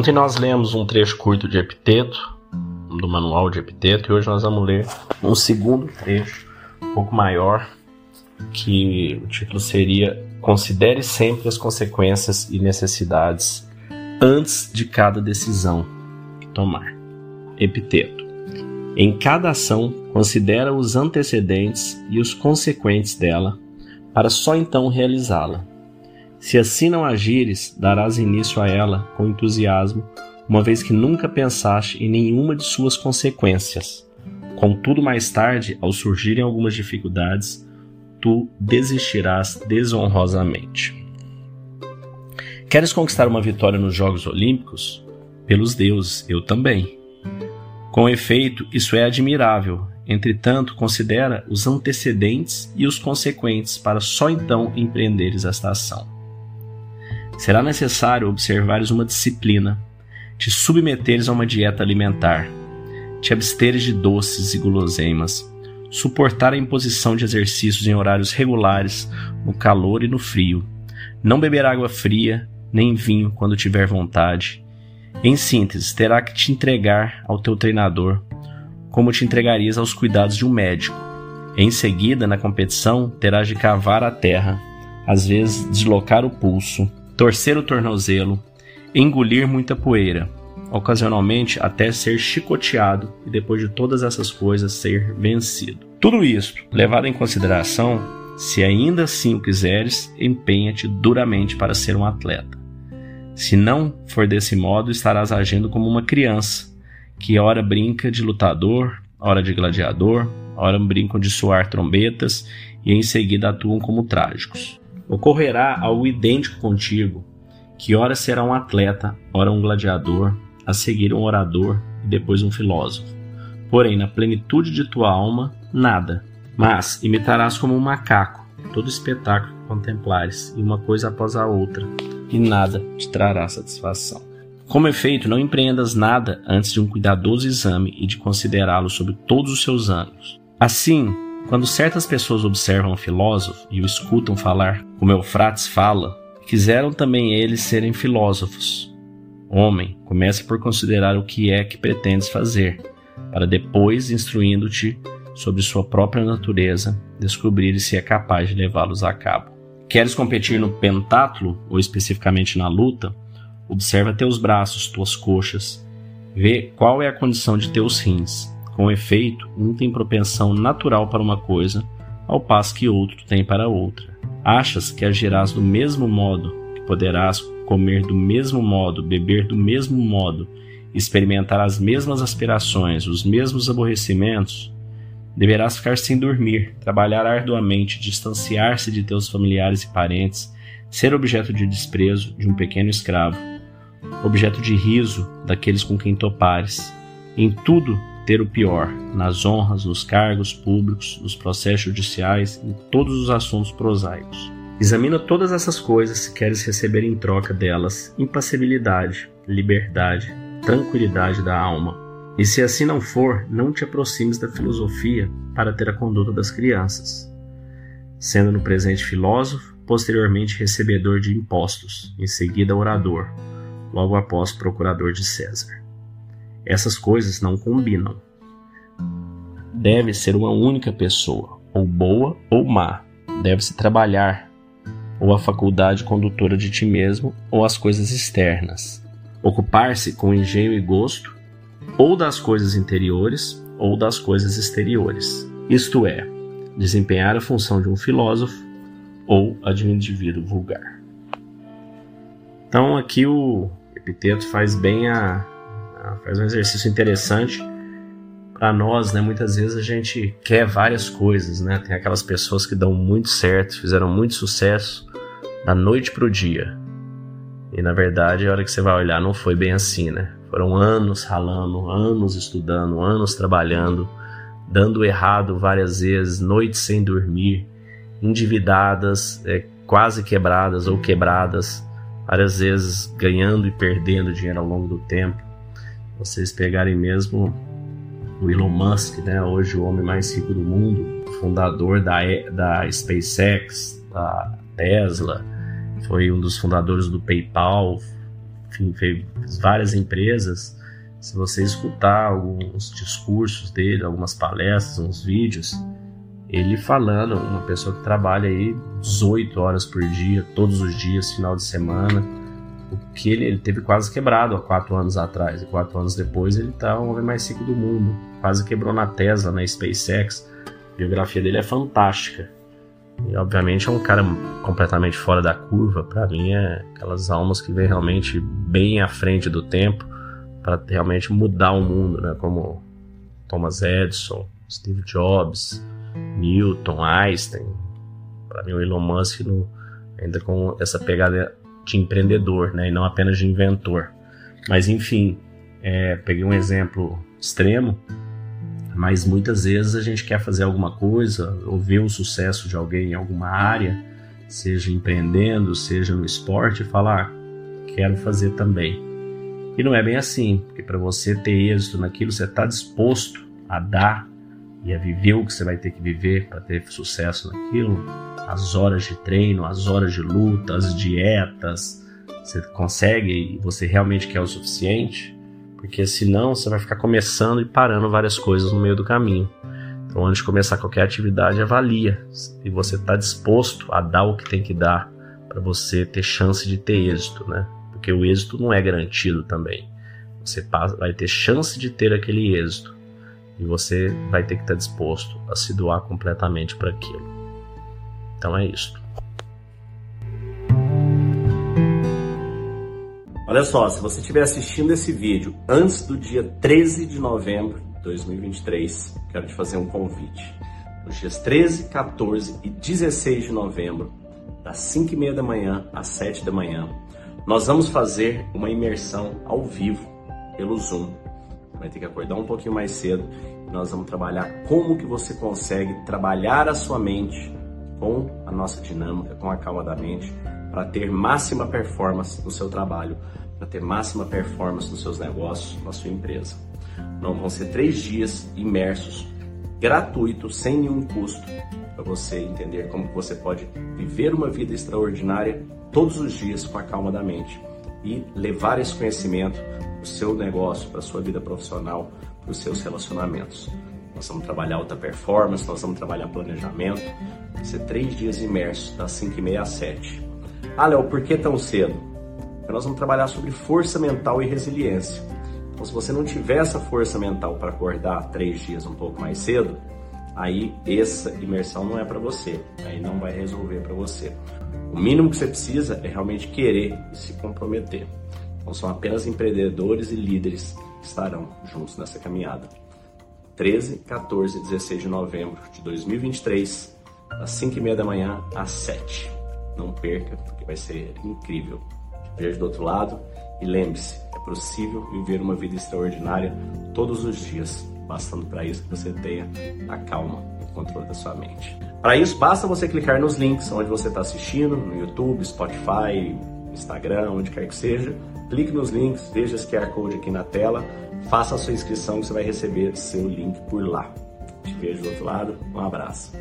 Ontem nós lemos um trecho curto de Epiteto, do manual de Epiteto, e hoje nós vamos ler um segundo trecho, um pouco maior, que o título seria Considere sempre as consequências e necessidades antes de cada decisão que tomar. Epiteto. Em cada ação, considera os antecedentes e os consequentes dela, para só então realizá-la. Se assim não agires, darás início a ela com entusiasmo, uma vez que nunca pensaste em nenhuma de suas consequências. Contudo, mais tarde, ao surgirem algumas dificuldades, tu desistirás desonrosamente. Queres conquistar uma vitória nos Jogos Olímpicos? Pelos deuses, eu também. Com efeito, isso é admirável. Entretanto, considera os antecedentes e os consequentes para só então empreenderes esta ação será necessário observares uma disciplina, te submeteres a uma dieta alimentar, te absteres de doces e guloseimas, suportar a imposição de exercícios em horários regulares, no calor e no frio, não beber água fria, nem vinho quando tiver vontade. Em síntese, terá que te entregar ao teu treinador, como te entregarias aos cuidados de um médico. Em seguida, na competição, terás de cavar a terra, às vezes deslocar o pulso, torcer o tornozelo, engolir muita poeira, ocasionalmente até ser chicoteado e depois de todas essas coisas ser vencido. Tudo isto, levado em consideração, se ainda assim o quiseres, empenha-te duramente para ser um atleta. Se não for desse modo, estarás agindo como uma criança, que ora brinca de lutador, ora de gladiador, ora brincam de soar trombetas e em seguida atuam como trágicos. Ocorrerá algo idêntico contigo, que ora será um atleta, ora um gladiador, a seguir um orador e depois um filósofo. Porém, na plenitude de tua alma, nada. Mas imitarás como um macaco todo espetáculo que contemplares, e uma coisa após a outra, e nada te trará satisfação. Como efeito, não empreendas nada antes de um cuidadoso exame e de considerá-lo sobre todos os seus ângulos. Assim, quando certas pessoas observam um filósofo e o escutam falar como Eufrates fala, quiseram também eles serem filósofos. Homem, comece por considerar o que é que pretendes fazer, para depois, instruindo-te sobre sua própria natureza, descobrir se é capaz de levá-los a cabo. Queres competir no pentátulo, ou especificamente na luta? Observa teus braços, tuas coxas, vê qual é a condição de teus rins, com efeito, um tem propensão natural para uma coisa, ao passo que outro tem para outra. Achas que agirás do mesmo modo, que poderás comer do mesmo modo, beber do mesmo modo, experimentar as mesmas aspirações, os mesmos aborrecimentos? Deverás ficar sem dormir, trabalhar arduamente, distanciar-se de teus familiares e parentes, ser objeto de desprezo de um pequeno escravo, objeto de riso daqueles com quem topares. Em tudo ter o pior nas honras, nos cargos públicos, nos processos judiciais, em todos os assuntos prosaicos. Examina todas essas coisas se queres receber em troca delas impassibilidade, liberdade, tranquilidade da alma. E se assim não for, não te aproximes da filosofia para ter a conduta das crianças, sendo no presente filósofo, posteriormente recebedor de impostos, em seguida orador, logo após procurador de César. Essas coisas não combinam. Deve ser uma única pessoa, ou boa ou má. Deve-se trabalhar, ou a faculdade condutora de ti mesmo, ou as coisas externas. Ocupar-se com engenho e gosto, ou das coisas interiores, ou das coisas exteriores. Isto é, desempenhar a função de um filósofo ou a de um indivíduo vulgar. Então aqui o epiteto faz bem a, faz um exercício interessante para nós, né? Muitas vezes a gente quer várias coisas, né? Tem aquelas pessoas que dão muito certo, fizeram muito sucesso da noite pro dia. E na verdade, a hora que você vai olhar, não foi bem assim, né? Foram anos ralando, anos estudando, anos trabalhando, dando errado várias vezes, noites sem dormir, endividadas, é, quase quebradas ou quebradas, várias vezes ganhando e perdendo dinheiro ao longo do tempo vocês pegarem mesmo o Elon Musk, né, hoje o homem mais rico do mundo, fundador da, da SpaceX, da Tesla, foi um dos fundadores do PayPal, enfim, fez várias empresas. Se você escutar alguns discursos dele, algumas palestras, uns vídeos, ele falando, uma pessoa que trabalha aí 18 horas por dia, todos os dias, final de semana, que ele, ele teve quase quebrado há quatro anos atrás, e quatro anos depois ele tá o homem mais rico do mundo, quase quebrou na Tesla, na SpaceX, a biografia dele é fantástica, e obviamente é um cara completamente fora da curva, para mim é aquelas almas que vêm realmente bem à frente do tempo, para realmente mudar o mundo, né, como Thomas Edison, Steve Jobs, Newton, Einstein. Para mim, o Elon Musk no, ainda com essa pegada de empreendedor, né, e não apenas de inventor. Mas enfim, é, peguei um exemplo extremo, mas muitas vezes a gente quer fazer alguma coisa ou ver o sucesso de alguém em alguma área, seja empreendendo, seja no esporte, e falar, ah, quero fazer também. E não é bem assim, porque para você ter êxito naquilo, você está disposto a dar e a viver o que você vai ter que viver para ter sucesso naquilo, as horas de treino, as horas de luta, as dietas, você consegue e você realmente quer o suficiente, porque senão você vai ficar começando e parando várias coisas no meio do caminho. Então, antes de começar qualquer atividade, avalia e você está disposto a dar o que tem que dar para você ter chance de ter êxito, né? Porque o êxito não é garantido também. Você vai ter chance de ter aquele êxito e você vai ter que estar disposto a se doar completamente para aquilo. Então é isso. Olha só, se você estiver assistindo esse vídeo antes do dia 13 de novembro de 2023, quero te fazer um convite. Nos dias 13, 14 e 16 de novembro, das 5 e meia da manhã às 7 da manhã, nós vamos fazer uma imersão ao vivo pelo Zoom vai ter que acordar um pouquinho mais cedo. Nós vamos trabalhar como que você consegue trabalhar a sua mente com a nossa dinâmica, com a calma da mente, para ter máxima performance no seu trabalho, para ter máxima performance nos seus negócios, na sua empresa. Não vão ser três dias imersos, gratuitos, sem nenhum custo, para você entender como você pode viver uma vida extraordinária todos os dias com a calma da mente e levar esse conhecimento o seu negócio, para a sua vida profissional, para os seus relacionamentos. Nós vamos trabalhar alta performance, nós vamos trabalhar planejamento. Vai ser três dias imersos, das 5 e meia às 7. Ah, Léo, por que tão cedo? Porque nós vamos trabalhar sobre força mental e resiliência. Então, se você não tiver essa força mental para acordar três dias um pouco mais cedo, aí essa imersão não é para você, aí não vai resolver para você. O mínimo que você precisa é realmente querer e se comprometer. Então são apenas empreendedores e líderes que estarão juntos nessa caminhada. 13, 14 e 16 de novembro de 2023, das 5 e meia da manhã às 7. Não perca, porque vai ser incrível. Veja do outro lado e lembre-se, é possível viver uma vida extraordinária todos os dias, bastando para isso que você tenha a calma e o controle da sua mente. Para isso, basta você clicar nos links onde você está assistindo, no YouTube, Spotify, Instagram, onde quer que seja. Clique nos links, veja esse QR Code aqui na tela, faça a sua inscrição que você vai receber seu link por lá. Te vejo do outro lado, um abraço.